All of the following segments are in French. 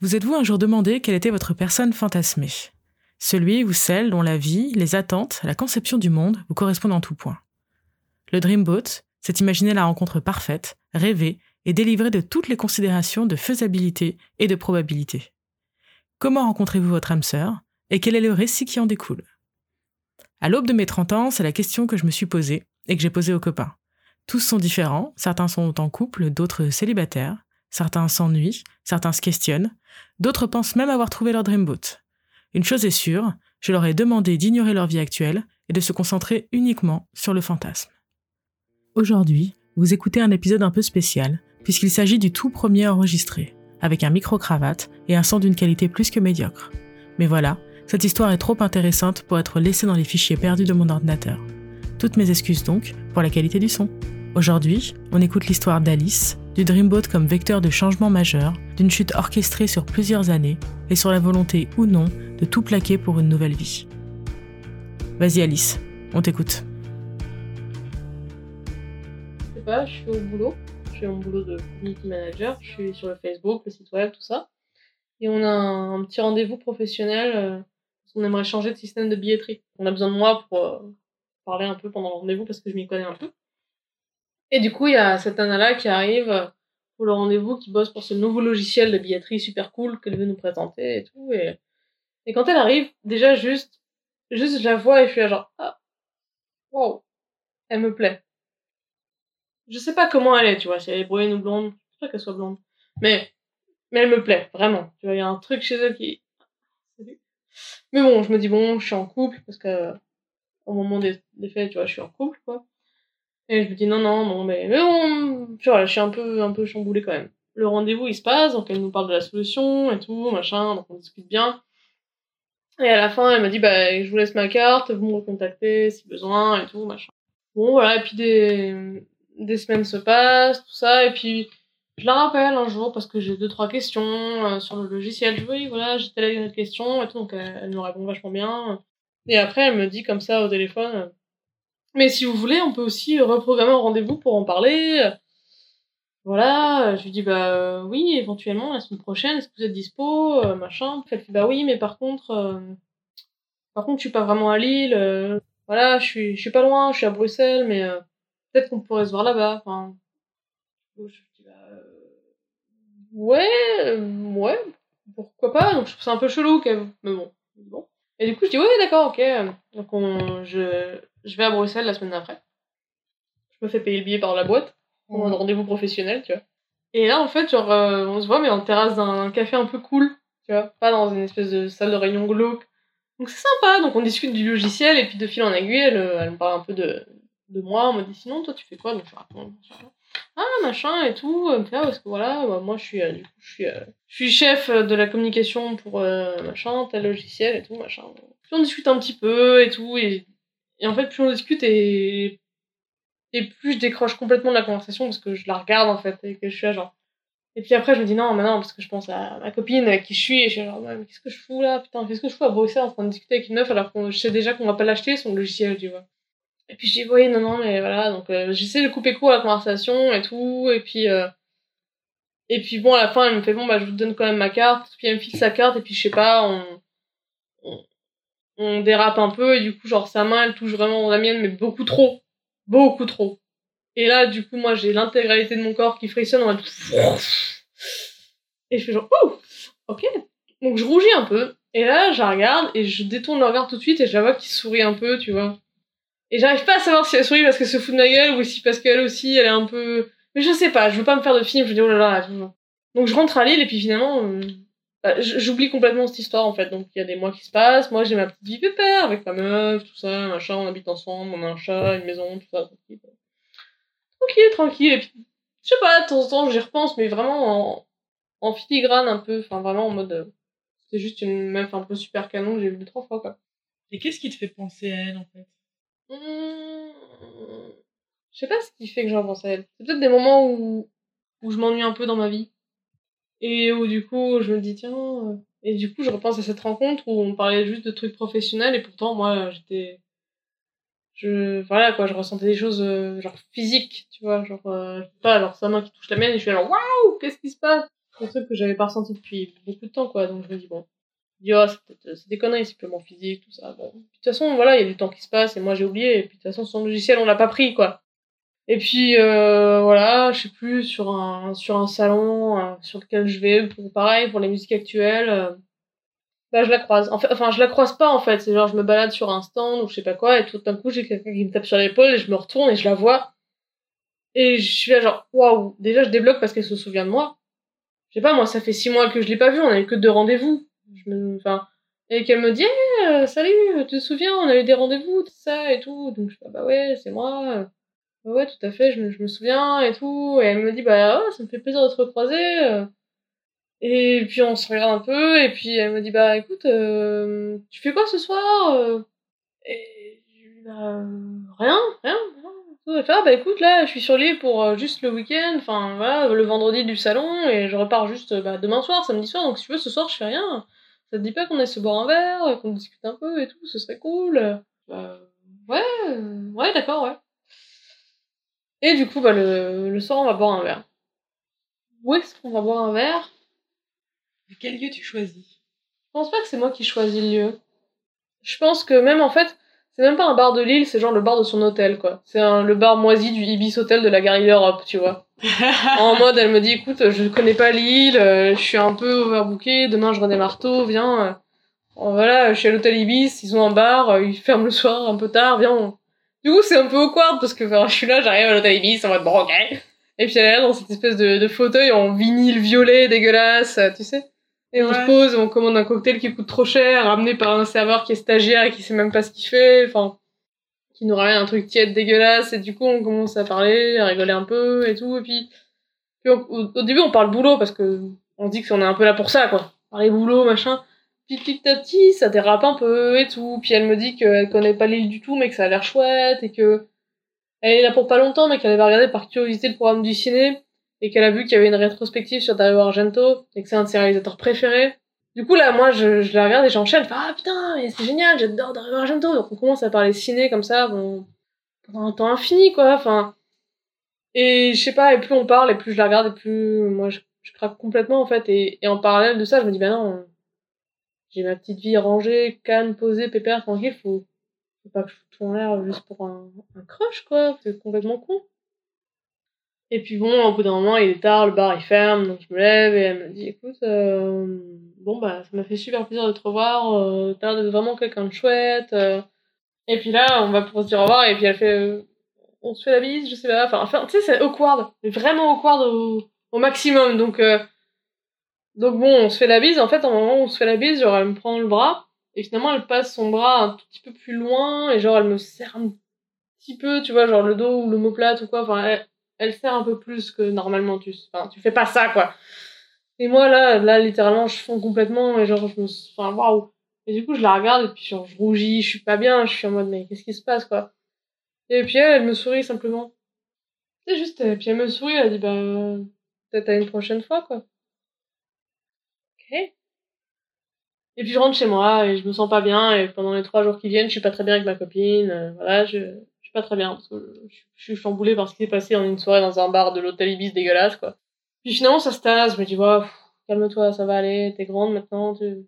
Vous êtes-vous un jour demandé quelle était votre personne fantasmée? Celui ou celle dont la vie, les attentes, la conception du monde vous correspondent en tout point. Le Dreamboat, c'est imaginer la rencontre parfaite, rêver et délivrer de toutes les considérations de faisabilité et de probabilité. Comment rencontrez-vous votre âme sœur et quel est le récit qui en découle? À l'aube de mes 30 ans, c'est la question que je me suis posée et que j'ai posée aux copains. Tous sont différents, certains sont en couple, d'autres célibataires, certains s'ennuient, certains se questionnent, d'autres pensent même avoir trouvé leur dreamboat. Une chose est sûre, je leur ai demandé d'ignorer leur vie actuelle et de se concentrer uniquement sur le fantasme. Aujourd'hui, vous écoutez un épisode un peu spécial, puisqu'il s'agit du tout premier enregistré, avec un micro-cravate et un son d'une qualité plus que médiocre. Mais voilà, cette histoire est trop intéressante pour être laissée dans les fichiers perdus de mon ordinateur. Toutes mes excuses donc pour la qualité du son. Aujourd'hui, on écoute l'histoire d'Alice, du Dreamboat comme vecteur de changement majeur, d'une chute orchestrée sur plusieurs années et sur la volonté ou non de tout plaquer pour une nouvelle vie. Vas-y Alice, on t'écoute. Je sais pas, je suis au boulot, je fais mon boulot de community manager, je suis sur le Facebook, le site web, tout ça. Et on a un, petit rendez-vous professionnel, euh, qu'on aimerait changer de système de billetterie. On a besoin de moi pour euh, parler un peu pendant le rendez-vous parce que je m'y connais un peu. Et du coup, il y a cette nana-là qui arrive pour le rendez-vous, qui bosse pour ce nouveau logiciel de billetterie super cool qu'elle veut nous présenter et tout. Et, et quand elle arrive, déjà juste, juste je la vois et je suis là genre, ah, wow, elle me plaît. Je sais pas comment elle est, tu vois, si elle est brune ou blonde, je sais qu'elle soit blonde. Mais, mais elle me plaît, vraiment. Tu vois, il y a un truc chez elle qui... Mais bon, je me dis, bon, je suis en couple, parce que au moment des, des faits, tu vois, je suis en couple, quoi. Et je me dis non, non, non, mais, mais bon, tu vois, je suis un peu, un peu chamboulée quand même. Le rendez-vous, il se passe, donc elle nous parle de la solution et tout, machin, donc on discute bien. Et à la fin, elle m'a dit, bah, je vous laisse ma carte, vous me recontactez si besoin et tout, machin. Bon, voilà, et puis des, des semaines se passent, tout ça, et puis je la rappelle un jour parce que j'ai deux, trois questions euh, sur le logiciel. Je oui, voilà, j'ai telle question et tout, donc elle, elle me répond vachement bien. Et après, elle me dit comme ça au téléphone, mais si vous voulez, on peut aussi reprogrammer un rendez-vous pour en parler. Voilà, je lui dis bah euh, oui, éventuellement la semaine prochaine, est-ce que vous êtes dispo, euh, machin? Elle fait bah oui, mais par contre, euh, par contre, je suis pas vraiment à Lille. voilà, je suis, je suis pas loin, je suis à Bruxelles, mais peut-être qu'on pourrait se voir là-bas. Enfin, je dis bah ouais, ouais, pourquoi pas. Donc je trouve ça un peu chelou, mais bon, bon. Et du coup, je dis, ouais, d'accord, ok. Donc, on, je, je vais à Bruxelles la semaine d'après. Je me fais payer le billet par la boîte, pour un rendez-vous professionnel, tu vois. Et là, en fait, genre, euh, on se voit, mais en terrasse d'un café un peu cool, tu vois. Pas dans une espèce de salle de réunion glauque. Donc, c'est sympa. Donc, on discute du logiciel, et puis de fil en aiguille, elle, euh, elle me parle un peu de, de moi. On me dit, sinon, toi, tu fais quoi? Donc, je raconte, ah machin et tout euh, parce que voilà bah, moi je suis du coup, je suis je suis chef de la communication pour machin tel logiciel et tout machin puis on discute un petit peu et tout et et en fait, plus on discute et, et plus je décroche complètement de la conversation parce que je la regarde en fait et que je suis là genre. Et puis après, je me dis non, mais non, parce que je pense à ma copine avec qui je suis et je suis genre, mais qu'est-ce que je fous là? Putain, qu'est-ce que je fous à Bruxelles en train de discuter avec une meuf alors que je sais déjà qu'on va pas l'acheter son logiciel, tu vois. Et puis je dis, oui, non, non, mais voilà, donc euh, j'essaie de couper court à la conversation et tout, et puis. Euh, et puis bon, à la fin, elle me fait bon, bah je vous donne quand même ma carte, puis elle me file sa carte, et puis je sais pas, on, on dérape un peu et du coup genre sa main elle touche vraiment la mienne mais beaucoup trop beaucoup trop et là du coup moi j'ai l'intégralité de mon corps qui frissonne en et je fais genre oh ok donc je rougis un peu et là je regarde et je détourne le regard tout de suite et je la vois qui sourit un peu tu vois et j'arrive pas à savoir si elle sourit parce qu'elle se fout de ma gueule ou si parce qu'elle aussi elle est un peu mais je sais pas je veux pas me faire de film je dis oh là là donc je rentre à Lille et puis finalement euh, bah, j'oublie complètement cette histoire en fait. Donc il y a des mois qui se passent. Moi j'ai ma petite vie pépère avec ma meuf, tout ça, machin. On habite ensemble, on a un chat, une maison, tout ça. Tranquille, tranquille. tranquille. Et puis, je sais pas, de temps en temps j'y repense, mais vraiment en, filigrane un peu. Enfin vraiment en mode. Euh, c'est juste une meuf un peu super canon j'ai vue trois fois quoi. Et qu'est-ce qui te fait penser à elle en fait? Mmh... Je sais pas ce qui fait que j'en pense à elle. C'est peut-être des moments où, où je m'ennuie un peu dans ma vie. Et où du coup, je me dis, tiens. Euh, et du coup, je repense à cette rencontre où on parlait juste de trucs professionnels et pourtant, moi, j'étais. Je. Voilà, quoi, je ressentais des choses, euh, genre physiques, tu vois. Genre, euh, pas, genre sa main qui touche la mienne et je suis là, waouh, qu'est-ce qui se passe? Un truc que j'avais pas ressenti depuis beaucoup de temps, quoi. Donc je me dis, bon, dis, oh, c'est des conneries, c'est mon physique, tout ça. Bon. de toute façon, voilà, il y a du temps qui se passe et moi j'ai oublié. Et puis de toute façon, son logiciel, on l'a pas pris, quoi. Et puis euh, voilà, je sais plus, sur un, sur un salon euh, sur lequel je vais, pour, pareil, pour les musiques actuelles, euh, bah je la croise. En enfin, je la croise pas en fait, c'est genre je me balade sur un stand ou je sais pas quoi, et tout d'un coup j'ai quelqu'un qui me tape sur l'épaule et je me retourne et je la vois. Et je suis là genre, waouh, déjà je débloque parce qu'elle se souvient de moi. Je sais pas, moi ça fait six mois que je l'ai pas vue, on avait que deux rendez-vous. Je me, enfin, et qu'elle me dit, hey, salut, tu te souviens, on a eu des rendez-vous, tout ça et tout. Donc je fais, bah ouais, c'est moi. Ouais, tout à fait, je me, je souviens et tout. Et elle me dit, bah, oh, ça me fait plaisir de te recroiser. Euh. Et puis on se regarde un peu, et puis elle me dit, bah, écoute, euh, tu fais quoi ce soir? Euh? Et bah, rien, rien, rien. Elle fait, ah, bah, écoute, là, je suis sur l'île pour juste le week-end, enfin, voilà, le vendredi du salon, et je repars juste bah, demain soir, samedi soir, donc si tu veux, ce soir, je fais rien. Ça te dit pas qu'on aille se boire un verre, qu'on discute un peu et tout, ce serait cool. Bah, ouais, ouais, d'accord, ouais. Et du coup, bah, le, le soir, on va boire un verre. Où est-ce qu'on va boire un verre? Quel lieu tu choisis? Je pense pas que c'est moi qui choisis le lieu. Je pense que même en fait, c'est même pas un bar de Lille, c'est genre le bar de son hôtel, quoi. C'est le bar moisi du Ibis Hotel de la Gare Europe, tu vois. en mode, elle me dit, écoute, je connais pas Lille, euh, je suis un peu overbooké, demain je redémarre tôt, viens. Euh, voilà, je suis à l'hôtel Ibis, ils ont un bar, euh, ils ferment le soir un peu tard, viens, du coup, c'est un peu awkward parce que je suis là, j'arrive à l'hôtel Ibis en mode bon, ok. Et puis elle est là dans cette espèce de, de fauteuil en vinyle violet dégueulasse, tu sais. Et on se pose, on commande un cocktail qui coûte trop cher, ramené par un serveur qui est stagiaire et qui sait même pas ce qu'il fait, enfin, qui nous ramène un truc tiède dégueulasse, et du coup on commence à parler, à rigoler un peu et tout, et puis, au, début on parle boulot parce que on dit qu'on est un peu là pour ça, quoi. Parler boulot, machin. Puis petit à petit, ça dérape un peu et tout. Puis elle me dit qu'elle connaît pas l'île du tout, mais que ça a l'air chouette et que elle est là pour pas longtemps, mais qu'elle avait regardé par curiosité le programme du ciné et qu'elle a vu qu'il y avait une rétrospective sur Dario Argento et que c'est un de ses réalisateurs préférés. Du coup, là, moi, je, je la regarde et j'enchaîne. Je fais, ah putain, mais c'est génial, j'adore Dario Argento. Donc on commence à parler ciné comme ça, bon, pendant un temps infini, quoi. Enfin, et je sais pas, et plus on parle, et plus je la regarde, et plus moi, je, je craque complètement, en fait. Et, et en parallèle de ça, je me dis, bah non, j'ai ma petite vie rangée, calme, posée, pépère, tranquille, faut, faut pas que je foute en l'air juste pour un, un crush, quoi. C'est complètement con. Et puis bon, au bout d'un moment, il est tard, le bar il ferme, donc je me lève et elle me dit, écoute, euh, bon bah ça m'a fait super plaisir de te revoir, euh, t'as l'air d'être vraiment quelqu'un de chouette. Euh. Et puis là, on va pour se dire au revoir et puis elle fait, euh, on se fait la bise, je sais pas, enfin, tu sais, c'est awkward, vraiment awkward au, au maximum, donc donc bon, on se fait la bise. En fait, au moment où on se fait la bise, genre, elle me prend le bras. Et finalement, elle passe son bras un tout petit peu plus loin. Et genre, elle me serre un petit peu, tu vois, genre le dos ou l'omoplate ou quoi. Enfin, elle, elle serre un peu plus que normalement. Tu, enfin, tu fais pas ça, quoi. Et moi, là, là, littéralement, je fonds complètement. Et genre, je me... Enfin, waouh. Et du coup, je la regarde. Et puis, genre, je rougis. Je suis pas bien. Je suis en mode, mais qu'est-ce qui se passe, quoi? Et puis, elle, elle me sourit simplement. C'est juste... Et puis, elle me sourit. Elle dit, bah... Peut-être à une prochaine fois, quoi. Et puis je rentre chez moi et je me sens pas bien et pendant les trois jours qui viennent, je suis pas très bien avec ma copine. Euh, voilà, je, je suis pas très bien parce que je, suis chamboulée par ce qui s'est passé en une soirée dans un bar de l'hôtel Ibis dégueulasse quoi. Puis finalement ça se tasse, je me dis ouais, calme-toi, ça va aller, t'es grande maintenant, tu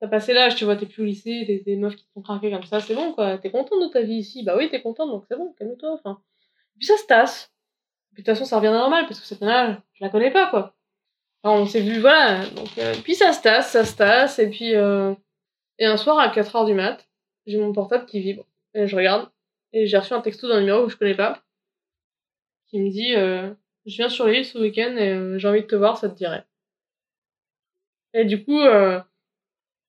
t'as passé l'âge, tu vois, t'es plus au lycée, t'es des meufs qui te font craquer comme ça, c'est bon quoi, t'es contente de ta vie ici, bah oui t'es contente donc c'est bon, calme-toi, enfin. puis ça se tasse. Puis de toute façon ça revient normal parce que cette nana, je la connais pas quoi on s'est vu, voilà. Donc, euh, puis ça se tasse, ça se tasse. Et puis, euh, et un soir à 4h du mat, j'ai mon portable qui vibre. Et je regarde. Et j'ai reçu un texto d'un numéro que je connais pas. Qui me dit euh, Je viens sur l'île ce week-end et j'ai envie de te voir, ça te dirait. Et du coup, alors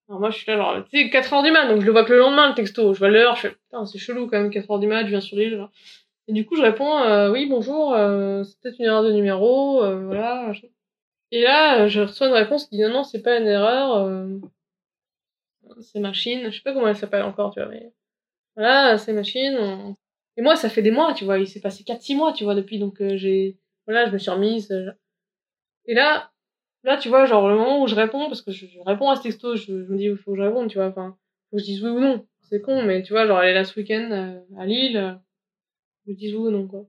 moi je suis là, genre, tu sais, 4h du mat, donc je le vois que le lendemain le texto. Je vois l'heure, je fais Putain, c'est chelou quand même, 4h du mat, je viens sur l'île. Et du coup, je réponds Oui, bonjour, c'est peut-être une erreur de numéro, voilà. Et là, je reçois une réponse qui dit non, non, c'est pas une erreur, euh, c'est machine, je sais pas comment elle s'appelle encore, tu vois, mais voilà, c'est machine. Et moi, ça fait des mois, tu vois, il s'est passé 4-6 mois, tu vois, depuis, donc euh, j'ai, voilà, je me suis remise. Euh, et là, là, tu vois, genre le moment où je réponds, parce que je, réponds à ce texto, je, me dis, il faut que je réponde, tu vois, enfin, faut que je dise oui ou non. C'est con, mais tu vois, genre elle est là ce week-end à Lille, je dis oui ou non, quoi.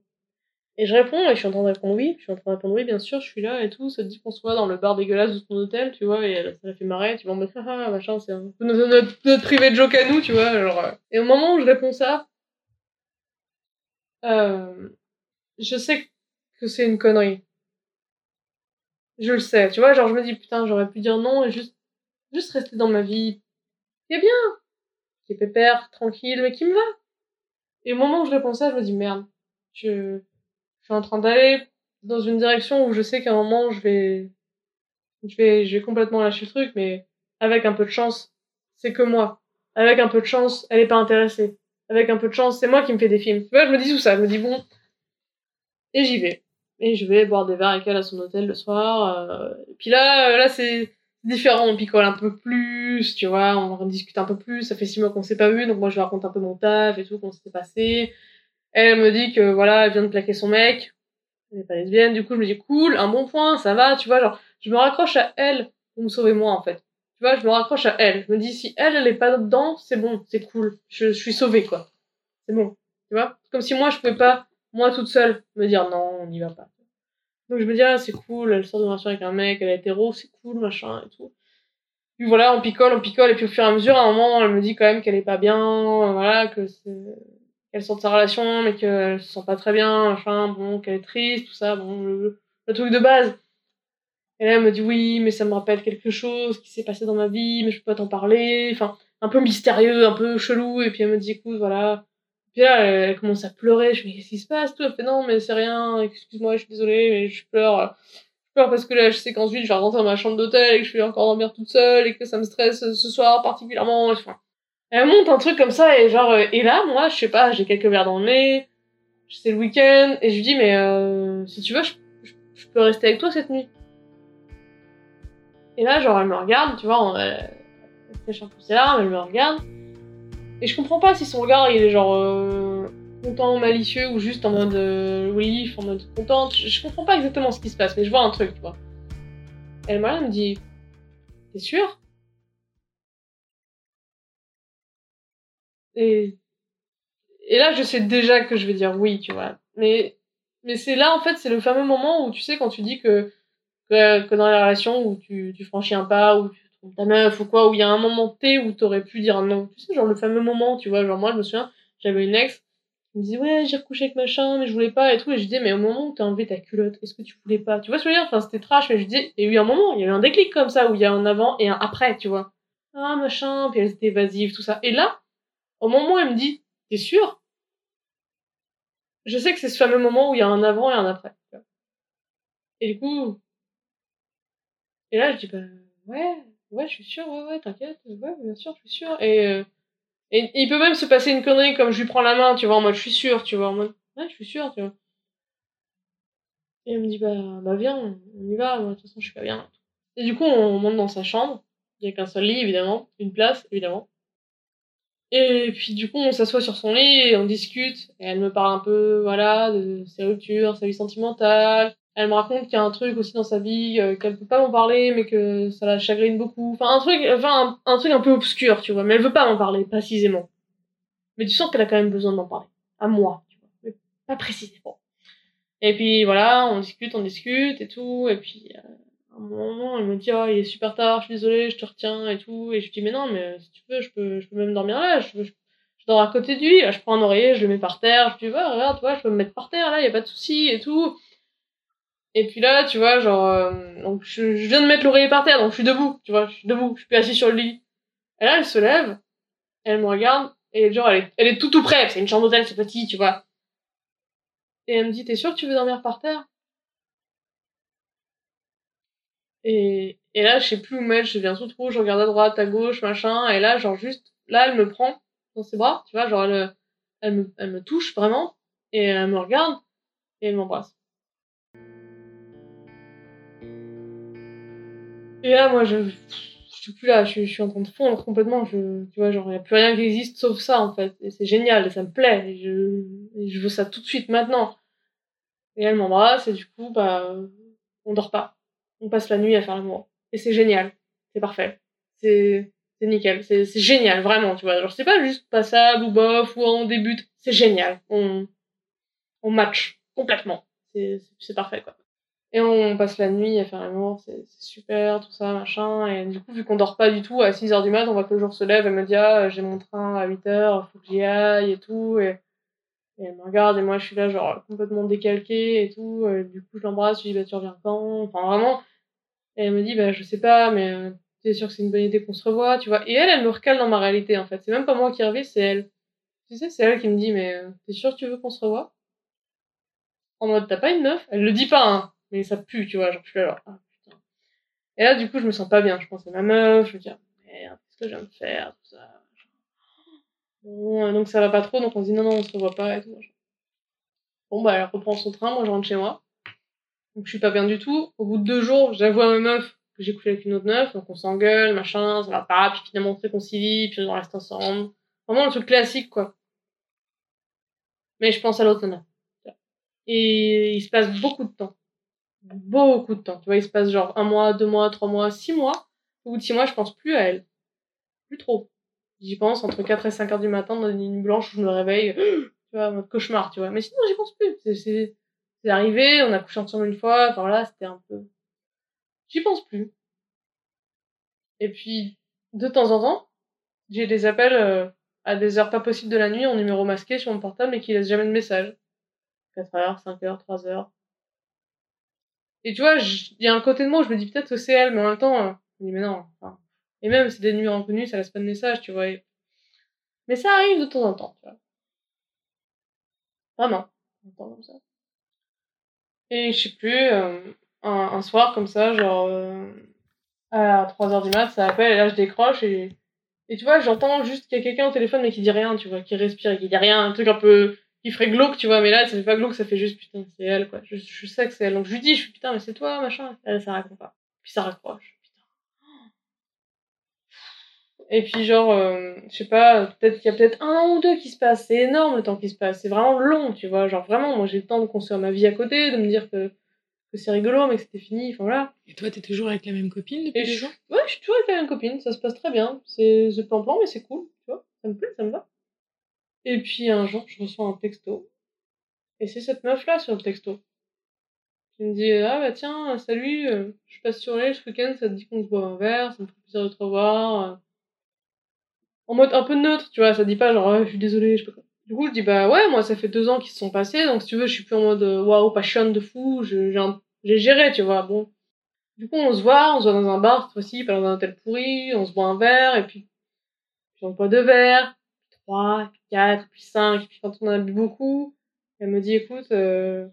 Et je réponds, et je suis en train de répondre oui. Je suis en train de répondre oui, bien sûr, je suis là et tout. Ça te dit qu'on soit dans le bar dégueulasse de ton hôtel, tu vois. Et ça fait marrer. Tu vas en mode, ah, machin, c'est un notre, notre, notre privé joke à nous, tu vois. Genre, euh. Et au moment où je réponds ça, euh, je sais que c'est une connerie. Je le sais, tu vois. Genre, je me dis, putain, j'aurais pu dire non et juste, juste rester dans ma vie. Qui est bien. Qui est pépère, tranquille, mais qui me va. Et au moment où je réponds ça, je me dis, merde. Je, je suis en train d'aller dans une direction où je sais qu'à un moment, je vais, je vais, je vais complètement lâcher le truc, mais avec un peu de chance, c'est que moi. Avec un peu de chance, elle est pas intéressée. Avec un peu de chance, c'est moi qui me fais des films. Tu vois, je me dis tout ça. Je me dis, bon. Et j'y vais. Et je vais boire des verres avec elle à son hôtel le soir. Euh... Et puis là, euh, là, c'est différent. On picole un peu plus, tu vois. On discute un peu plus. Ça fait six mois qu'on s'est pas vu. Donc moi, je lui raconte un peu mon taf et tout, comment s'était passé. Elle me dit que voilà, elle vient de plaquer son mec. Elle est pas lesbienne. Du coup, je me dis, cool, un bon point, ça va, tu vois. Genre, je me raccroche à elle pour me sauver moi, en fait. Tu vois, je me raccroche à elle. Je me dis, si elle, elle est pas dedans, c'est bon, c'est cool. Je, je suis sauvée, quoi. C'est bon. Tu vois Comme si moi, je pouvais pas, moi toute seule, me dire non, on n'y va pas. Donc je me dis, ah, c'est cool, elle sort de relation avec un mec, elle est hétéro, c'est cool, machin et tout. Puis voilà, on picole, on picole, et puis au fur et à mesure, à un moment, elle me dit quand même qu'elle est pas bien, voilà, que qu'elle sort de sa relation, mais qu'elle se sent pas très bien, machin, bon, qu'elle est triste, tout ça, bon, le, le truc de base. Et là, elle me dit oui, mais ça me rappelle quelque chose qui s'est passé dans ma vie, mais je peux pas t'en parler. Enfin, un peu mystérieux, un peu chelou. Et puis elle me dit écoute, voilà. Puis là, elle, commence à pleurer. Je me dis qu'est-ce qui se passe tout Elle fait non, mais c'est rien. Excuse-moi, je suis désolée, mais je pleure. Je pleure parce que là, je sais qu'ensuite, je vais rentrer dans ma chambre d'hôtel et que je vais encore dormir toute seule et que ça me stresse ce soir particulièrement. Enfin, elle monte un truc comme ça et genre euh, et là, moi, je sais pas, j'ai quelques verres dans le nez. C'est le week-end et je lui dis mais euh, si tu veux, je, je, je peux rester avec toi cette nuit. Et là, genre, elle me regarde, tu vois, elle, elle sèche un peu ses larmes, elle me regarde. Et je comprends pas si son regard, il est genre euh, content, malicieux, ou juste en mode euh, oui, en mode contente. Je, comprends pas exactement ce qui se passe, mais je vois un truc, tu vois. Elle me me dit T'es sûr? Et... Et là, je sais déjà que je vais dire oui, tu vois. Mais, mais c'est là, en fait, c'est le fameux moment où tu sais, quand tu dis que que, dans la relation où tu, tu franchis un pas, où tu ta meuf ou quoi, où il y a un moment T où t'aurais pu dire non. Tu sais, genre le fameux moment, tu vois, genre moi je me souviens, j'avais une ex, qui me disait ouais j'ai recouché avec machin, mais je voulais pas et tout, et je disais mais au moment où t'as enlevé ta culotte, est-ce que tu voulais pas? Tu vois ce que je veux dire? Enfin c'était trash, mais je dis, il y a eu un moment, il y a eu un déclic comme ça, où il y a un avant et un après, tu vois. Ah machin, puis elle était évasive, tout ça. Et là, au moment où elle me dit, t'es sûr Je sais que c'est ce fameux moment où il y a un avant et un après. Et du coup, et là, je dis, bah, ouais, ouais, je suis sûre, ouais, ouais, t'inquiète, ouais, bien sûr, je suis sûre. Et, euh, et, il peut même se passer une connerie comme je lui prends la main, tu vois, en mode, je suis sûre, tu vois, en mode, ouais, je suis sûre, tu vois. Et elle me dit, bah, bah, viens, on y va, moi, de toute façon, je suis pas bien. Et du coup, on monte dans sa chambre. Il y a qu'un seul lit, évidemment, une place, évidemment. Et puis, du coup, on s'assoit sur son lit et on discute. Et elle me parle un peu, voilà, de ses ruptures, sa vie sentimentale, elle me raconte qu'il y a un truc aussi dans sa vie euh, qu'elle peut pas m'en parler mais que ça la chagrine beaucoup. Enfin un truc enfin un, truc un peu obscur tu vois mais elle veut pas m'en parler précisément. Mais tu sens qu'elle a quand même besoin d'en parler. À moi tu vois mais pas précisément. Et puis voilà on discute on discute et tout. Et puis euh, à un moment elle me dit oh il est super tard je suis désolée je te retiens et tout. Et je dis mais non mais si tu veux je peux je peux même dormir là je, je, dors à côté de lui. Je prends un oreiller je le mets par terre. Je dis ouais regarde tu vois je peux me mettre par terre là y a pas de souci et tout et puis là, tu vois, genre, euh, donc je, je, viens de mettre l'oreiller par terre, donc je suis debout, tu vois, je suis debout, je suis assis sur le lit. Et là, elle se lève, elle me regarde, et genre, elle est, elle est tout tout près, c'est une chambre d'hôtel, c'est petit, tu vois. Et elle me dit, t'es sûr que tu veux dormir par terre? Et, et là, je sais plus où mettre, je viens tout trop, je regarde à droite, à gauche, machin, et là, genre, juste, là, elle me prend dans ses bras, tu vois, genre, elle, elle, me, elle me touche vraiment, et elle me regarde, et elle m'embrasse. Et là, moi, je, je suis plus là, je, je, suis en train de fondre complètement. Je, tu vois, genre, il n'y a plus rien qui existe sauf ça, en fait. Et c'est génial, et ça me plaît. Et je, et je veux ça tout de suite, maintenant. Et elle m'embrasse, et du coup, bah, on dort pas. On passe la nuit à faire l'amour. Et c'est génial. C'est parfait. C'est, c'est nickel. C'est, c'est génial, vraiment, tu vois. Genre, c'est pas juste passable ou bof, ou on débute. C'est génial. On, on match. Complètement. c'est parfait, quoi. Et on passe la nuit à faire l'amour, c'est super, tout ça, machin. Et du coup, vu qu'on dort pas du tout, à 6h du mat, on voit que le jour se lève, elle me dit, ah, j'ai mon train à 8h, faut que j'y aille et tout. Et, elle me regarde et moi, je suis là, genre, complètement décalquée et tout. du coup, je l'embrasse, je lui dis, bah, tu reviens quand? Enfin, vraiment. Et elle me dit, bah, je sais pas, mais euh, t'es sûr que c'est une bonne idée qu'on se revoie, tu vois. Et elle, elle me recale dans ma réalité, en fait. C'est même pas moi qui revis, c'est elle. Tu sais, c'est elle qui me dit, mais euh, t'es sûr que tu veux qu'on se revoie? En mode, t'as pas une meuf? Elle le dit pas, hein mais ça pue, tu vois, genre, je suis là, ah, putain. Et là, du coup, je me sens pas bien, je pense à ma meuf, je me dis, ah, merde, qu'est-ce que je viens de faire, tout ça. Bon, donc ça va pas trop, donc on se dit, non, non, on se revoit pas, et tout. Bon, bah, elle reprend son train, moi, je rentre chez moi. Donc, je suis pas bien du tout. Au bout de deux jours, j'avoue à ma meuf que j'ai couché avec une autre meuf, donc on s'engueule, machin, ça va pas, puis finalement, on se réconcilie, puis on reste ensemble. Vraiment le truc classique, quoi. Mais je pense à l'autre nana. Et il se passe beaucoup de temps beaucoup de temps. Tu vois, il se passe genre un mois, deux mois, trois mois, six mois. Au bout de six mois, je pense plus à elle. Plus trop. J'y pense entre 4 et 5 heures du matin dans une nuit blanche où je me réveille. Tu vois, mode cauchemar, tu vois. Mais sinon, j'y pense plus. C'est, arrivé, on a couché ensemble une fois. Enfin voilà, c'était un peu. J'y pense plus. Et puis, de temps en temps, j'ai des appels euh, à des heures pas possibles de la nuit en numéro masqué sur mon portable mais qui laissent jamais de message. 4 heures, 5 heures, 3 heures. Et tu vois, il y a un côté de moi où je me dis peut-être que c'est elle, mais en même temps, je me dis mais non. Enfin, et même, c'est des numéros inconnus, ça laisse pas de message, tu vois. Mais ça arrive de temps en temps, tu vois. Vraiment. Et je sais plus, euh, un, un, soir comme ça, genre euh, à 3h du mat, ça appelle, et là je décroche, et, et tu vois, j'entends juste qu'il y a quelqu'un au téléphone, mais qui dit rien, tu vois, qui respire, et qui dit rien, un truc un peu qui ferait glauque, tu vois, mais là, ça fait pas glauque, ça fait juste putain, c'est elle, quoi. Je, je sais que c'est elle. Donc je lui dis, je suis putain, mais c'est toi, machin. Elle, ça répond pas. Puis ça raccroche. Putain. Et puis, genre, euh, je sais pas, peut-être qu'il y a peut-être un ou deux qui se passent. C'est énorme le temps qui se passe. C'est vraiment long, tu vois. Genre, vraiment, moi, j'ai le temps de construire ma vie à côté, de me dire que, que c'est rigolo, mais que c'était fini. Enfin, voilà. Et toi, t'es toujours avec la même copine depuis des jours Ouais, je suis toujours avec la même copine. Ça se passe très bien. C'est plan-plan, mais c'est cool, tu vois. Ça me plaît, ça me va. Et puis un jour, je reçois un texto. Et c'est cette meuf-là sur le texto. Qui me dit Ah bah tiens, salut, euh, je passe sur les ce week-end, ça te dit qu'on se boit un verre, ça me fait plaisir de te revoir. En mode un peu neutre, tu vois, ça dit pas genre je suis désolée, je peux pas. Du coup, je dis Bah ouais, moi ça fait deux ans qu'ils se sont passés, donc si tu veux, je suis plus en mode euh, waouh, passion de fou, j'ai géré, tu vois, bon. Du coup, on se voit, on se voit dans un bar cette fois-ci, pas dans un hôtel pourri, on se boit un verre, et puis, puis on boit deux verres, 3, puis 4, puis 5, puis quand on a bu beaucoup, elle me dit écoute, euh,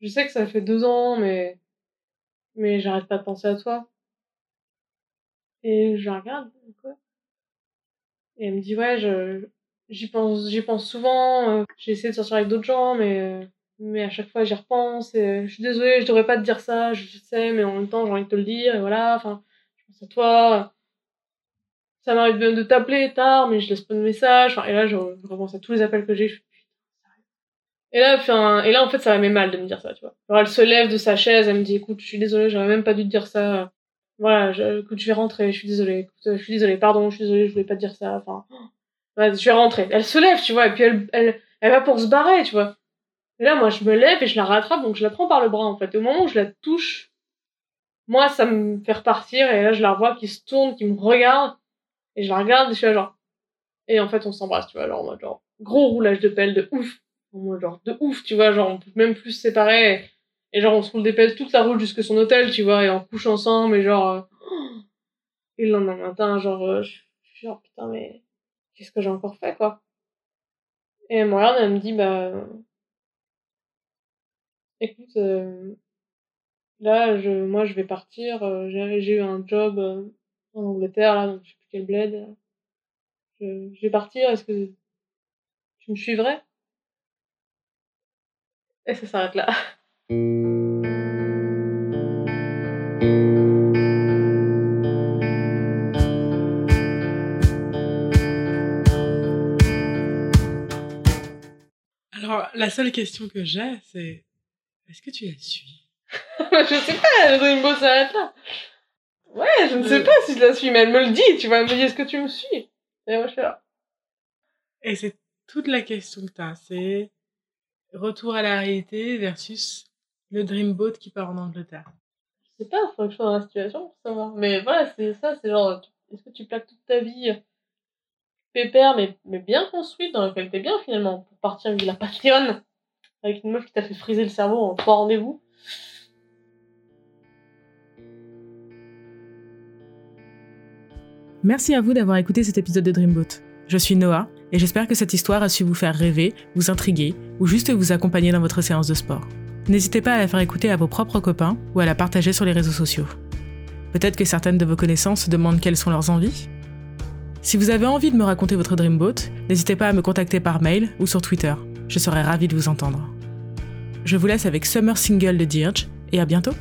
je sais que ça fait deux ans, mais, mais j'arrête pas de penser à toi. Et je regarde, quoi. Et elle me dit ouais, je, j'y pense, j'y pense souvent, euh, j'ai essayé de sortir avec d'autres gens, mais, euh, mais à chaque fois j'y repense, et je suis désolée, je devrais pas te dire ça, je sais, mais en même temps j'ai envie de te le dire, et voilà, enfin, je pense à toi ça m'arrive de t'appeler tard, mais je laisse pas de message. et là, je, repense à tous les appels que j'ai. Et là, enfin, et là, en fait, ça m'a mal de me dire ça, tu vois. Alors, elle se lève de sa chaise, elle me dit, écoute, je suis désolée, j'aurais même pas dû te dire ça. Voilà, écoute, je vais rentrer, je suis désolée, je suis désolée, pardon, je suis désolée, je voulais pas te dire ça, enfin. Je vais rentrer. Elle se lève, tu vois, et puis elle, elle, elle va pour se barrer, tu vois. Et là, moi, je me lève et je la rattrape, donc je la prends par le bras, en fait. Et au moment où je la touche, moi, ça me fait repartir, et là, je la revois qui se tourne, qui me regarde. Et je la regarde et je suis là genre. Et en fait, on s'embrasse, tu vois, genre en genre gros roulage de pelle de ouf. Genre de ouf, tu vois, genre on peut même plus se séparer. Et, genre on se roule des pelles toute la route jusque son hôtel, tu vois, et on couche ensemble et genre. Euh, et le lendemain matin, genre, euh, je suis genre putain, mais qu'est-ce que j'ai encore fait, quoi. Et elle me regarde, elle me dit, bah. Écoute, euh, là, je, moi je vais partir, j'ai eu un job en Angleterre, là, donc quel bled. Je, je vais partir, est-ce que tu me suivrais? Et ça s'arrête là. Alors, la seule question que j'ai, c'est est-ce que tu la suis Je sais pas, Rainbow s'arrête là. Ouais, je ne sais pas si je la suis, mais elle me le dit, tu vas me dire est-ce que tu me suis Et moi je suis là. Et c'est toute la question que tu as, c'est retour à la réalité versus Le Dreamboat qui part en Angleterre. Je sais pas, il faudrait que je sois dans la situation pour savoir. Mais voilà, c'est ça, c'est genre, est-ce que tu plaques toute ta vie pépère, mais, mais bien construite, dans laquelle t'es bien finalement, pour partir avec la passion, avec une meuf qui t'a fait friser le cerveau en trois rendez-vous? Merci à vous d'avoir écouté cet épisode de Dreamboat. Je suis Noah et j'espère que cette histoire a su vous faire rêver, vous intriguer ou juste vous accompagner dans votre séance de sport. N'hésitez pas à la faire écouter à vos propres copains ou à la partager sur les réseaux sociaux. Peut-être que certaines de vos connaissances se demandent quelles sont leurs envies. Si vous avez envie de me raconter votre Dreamboat, n'hésitez pas à me contacter par mail ou sur Twitter. Je serai ravie de vous entendre. Je vous laisse avec Summer Single de Dirge et à bientôt!